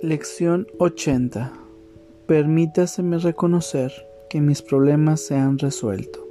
Lección 80. Permítaseme reconocer que mis problemas se han resuelto.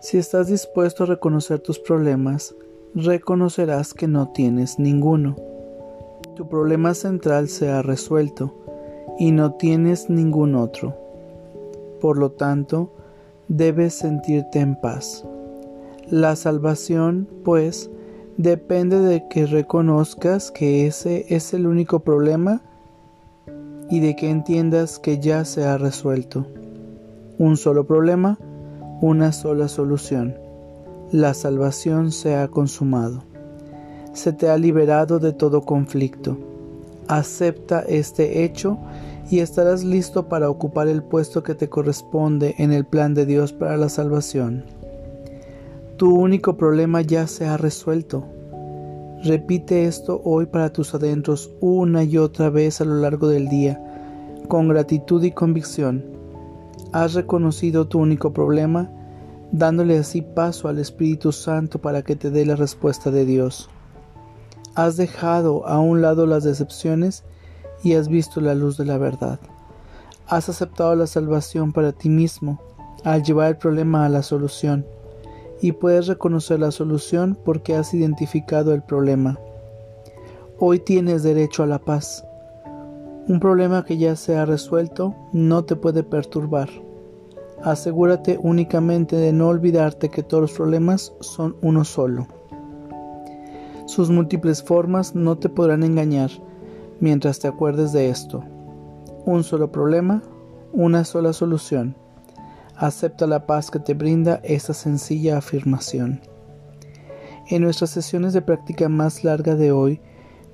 Si estás dispuesto a reconocer tus problemas, reconocerás que no tienes ninguno. Tu problema central se ha resuelto y no tienes ningún otro. Por lo tanto, debes sentirte en paz. La salvación, pues, depende de que reconozcas que ese es el único problema y de que entiendas que ya se ha resuelto. Un solo problema, una sola solución. La salvación se ha consumado. Se te ha liberado de todo conflicto. Acepta este hecho y estarás listo para ocupar el puesto que te corresponde en el plan de Dios para la salvación. Tu único problema ya se ha resuelto. Repite esto hoy para tus adentros una y otra vez a lo largo del día, con gratitud y convicción. Has reconocido tu único problema, dándole así paso al Espíritu Santo para que te dé la respuesta de Dios. Has dejado a un lado las decepciones y has visto la luz de la verdad. Has aceptado la salvación para ti mismo al llevar el problema a la solución y puedes reconocer la solución porque has identificado el problema. Hoy tienes derecho a la paz. Un problema que ya se ha resuelto no te puede perturbar. Asegúrate únicamente de no olvidarte que todos los problemas son uno solo. Sus múltiples formas no te podrán engañar mientras te acuerdes de esto. Un solo problema, una sola solución. Acepta la paz que te brinda esta sencilla afirmación. En nuestras sesiones de práctica más larga de hoy,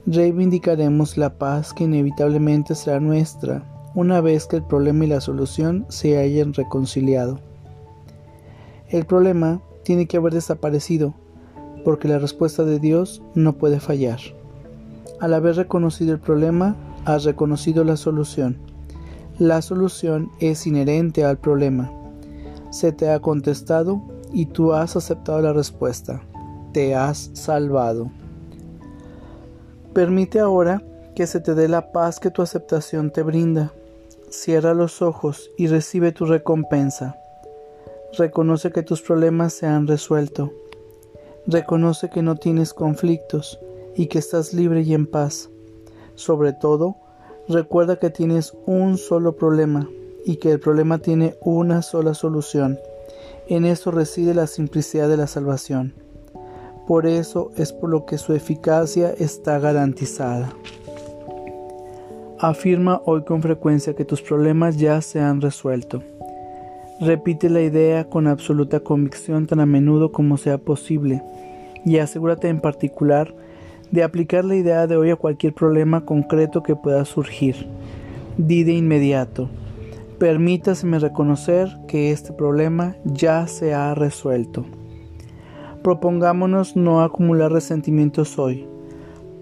reivindicaremos la paz que inevitablemente será nuestra una vez que el problema y la solución se hayan reconciliado. El problema tiene que haber desaparecido, porque la respuesta de Dios no puede fallar. Al haber reconocido el problema, has reconocido la solución. La solución es inherente al problema se te ha contestado y tú has aceptado la respuesta. Te has salvado. Permite ahora que se te dé la paz que tu aceptación te brinda. Cierra los ojos y recibe tu recompensa. Reconoce que tus problemas se han resuelto. Reconoce que no tienes conflictos y que estás libre y en paz. Sobre todo, recuerda que tienes un solo problema y que el problema tiene una sola solución. En eso reside la simplicidad de la salvación. Por eso es por lo que su eficacia está garantizada. Afirma hoy con frecuencia que tus problemas ya se han resuelto. Repite la idea con absoluta convicción tan a menudo como sea posible y asegúrate en particular de aplicar la idea de hoy a cualquier problema concreto que pueda surgir. Di de inmediato, Permítaseme reconocer que este problema ya se ha resuelto. Propongámonos no acumular resentimientos hoy.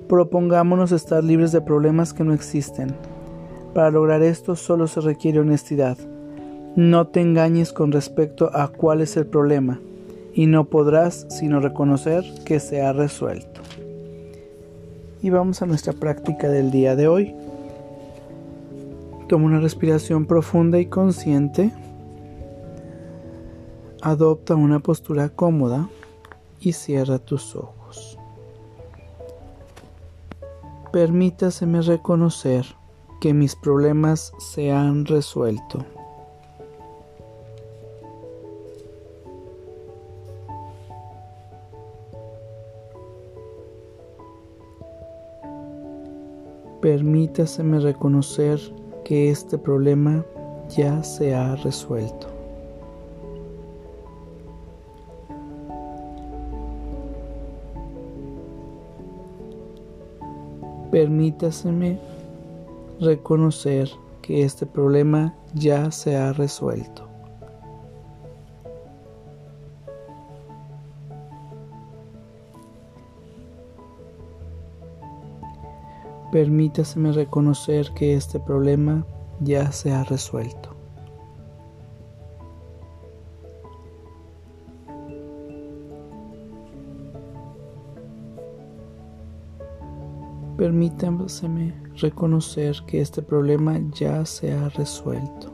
Propongámonos estar libres de problemas que no existen. Para lograr esto solo se requiere honestidad. No te engañes con respecto a cuál es el problema y no podrás sino reconocer que se ha resuelto. Y vamos a nuestra práctica del día de hoy. Toma una respiración profunda y consciente. Adopta una postura cómoda y cierra tus ojos. Permítaseme reconocer que mis problemas se han resuelto. Permítaseme reconocer que este problema ya se ha resuelto. Permítaseme reconocer que este problema ya se ha resuelto. Permítaseme reconocer que este problema ya se ha resuelto. Permítaseme reconocer que este problema ya se ha resuelto.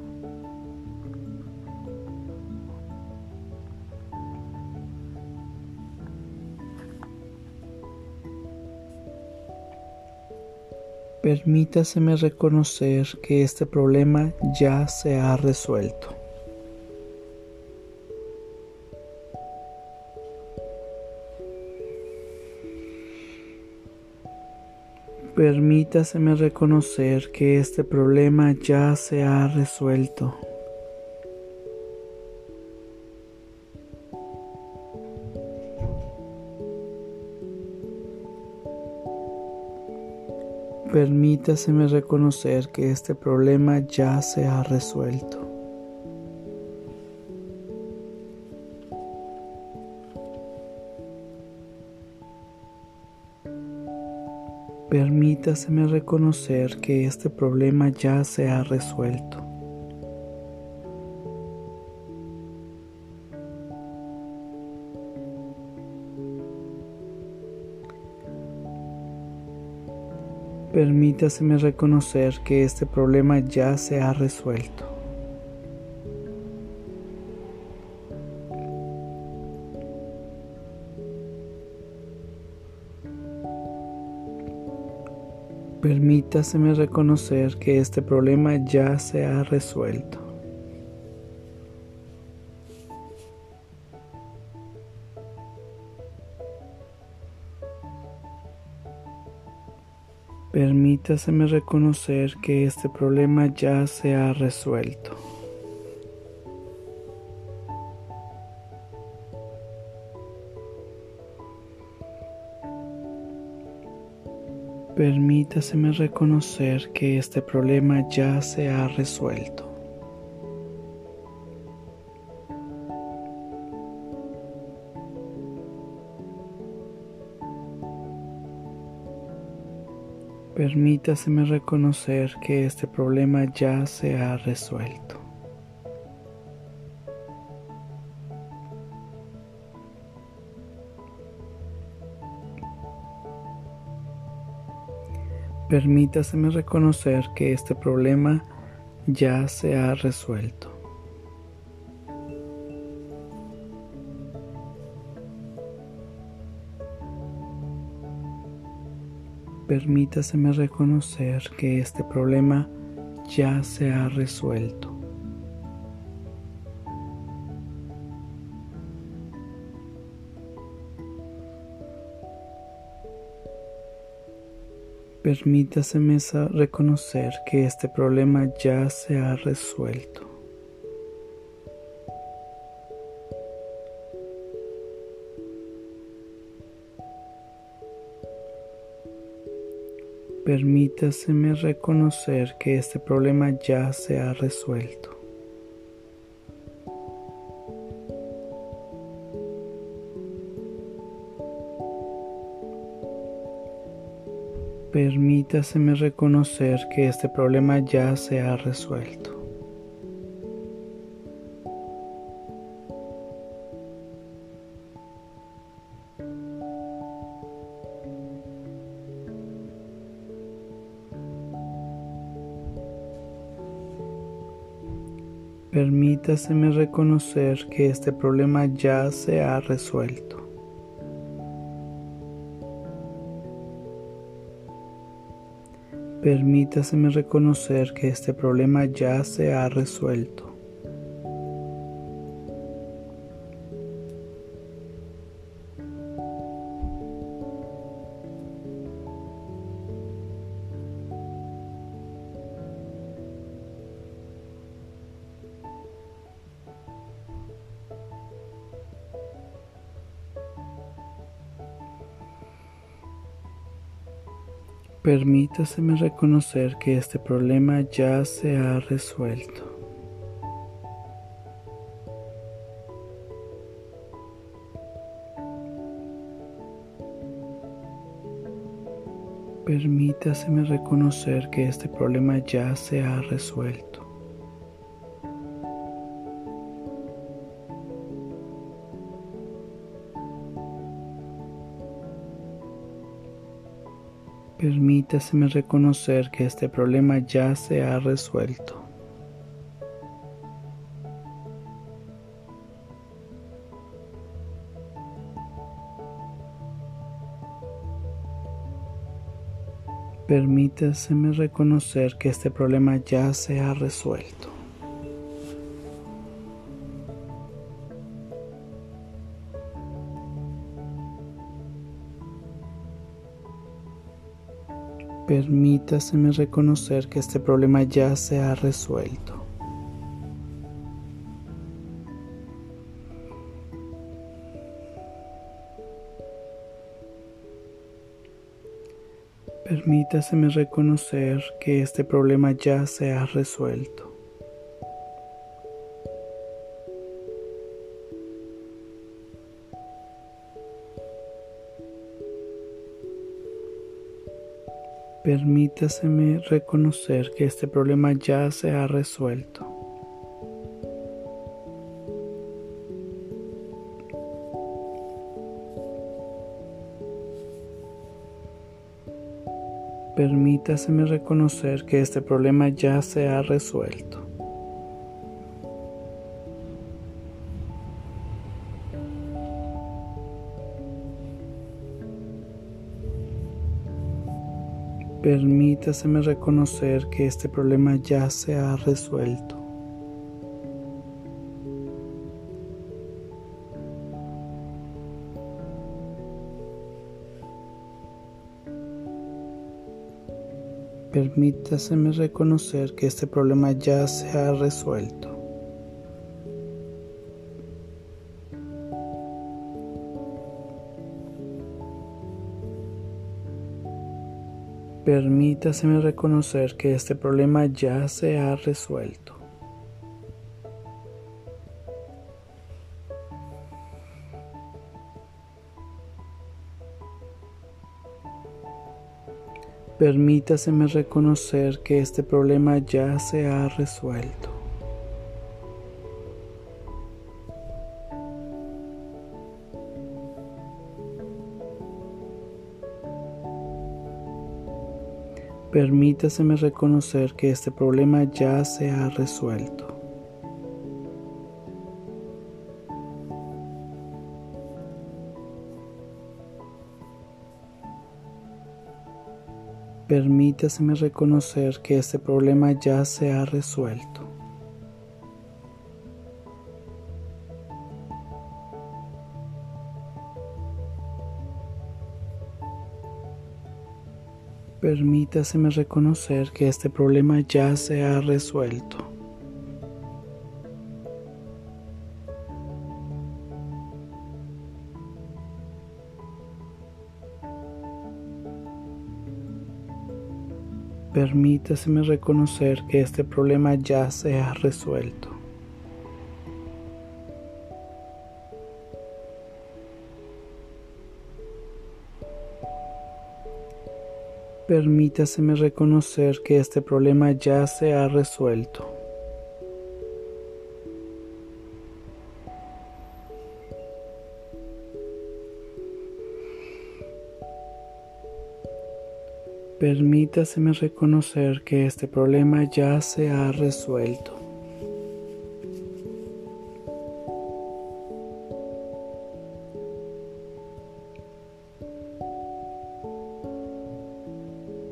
Permítaseme reconocer que este problema ya se ha resuelto. Permítaseme reconocer que este problema ya se ha resuelto. Permítaseme reconocer que este problema ya se ha resuelto. Permítaseme reconocer que este problema ya se ha resuelto. Permítaseme reconocer que este problema ya se ha resuelto. Permítaseme reconocer que este problema ya se ha resuelto. Permítaseme reconocer que este problema ya se ha resuelto. Permítaseme reconocer que este problema ya se ha resuelto. Permítaseme reconocer que este problema ya se ha resuelto. Permítaseme reconocer que este problema ya se ha resuelto. Permítaseme reconocer que este problema ya se ha resuelto. Permítaseme reconocer que este problema ya se ha resuelto. Permítaseme reconocer que este problema ya se ha resuelto. Permítaseme reconocer que este problema ya se ha resuelto. Permítaseme reconocer que este problema ya se ha resuelto. Permítaseme reconocer que este problema ya se ha resuelto. Permítaseme reconocer que este problema ya se ha resuelto. Permítaseme reconocer que este problema ya se ha resuelto. Permítaseme reconocer que este problema ya se ha resuelto. Permítaseme reconocer que este problema ya se ha resuelto. Permítaseme reconocer que este problema ya se ha resuelto. Permítaseme reconocer que este problema ya se ha resuelto. Permítaseme reconocer que este problema ya se ha resuelto. Permítaseme reconocer que este problema ya se ha resuelto. Permítaseme reconocer que este problema ya se ha resuelto. Permítaseme reconocer que este problema ya se ha resuelto. Permítaseme reconocer que este problema ya se ha resuelto. Permítaseme reconocer que este problema ya se ha resuelto. Permítaseme reconocer que este problema ya se ha resuelto. Permítaseme reconocer que este problema ya se ha resuelto. Permítaseme reconocer que este problema ya se ha resuelto. Permítaseme reconocer que este problema ya se ha resuelto. Permítaseme reconocer que este problema ya se ha resuelto. Permítaseme reconocer que este problema ya se ha resuelto.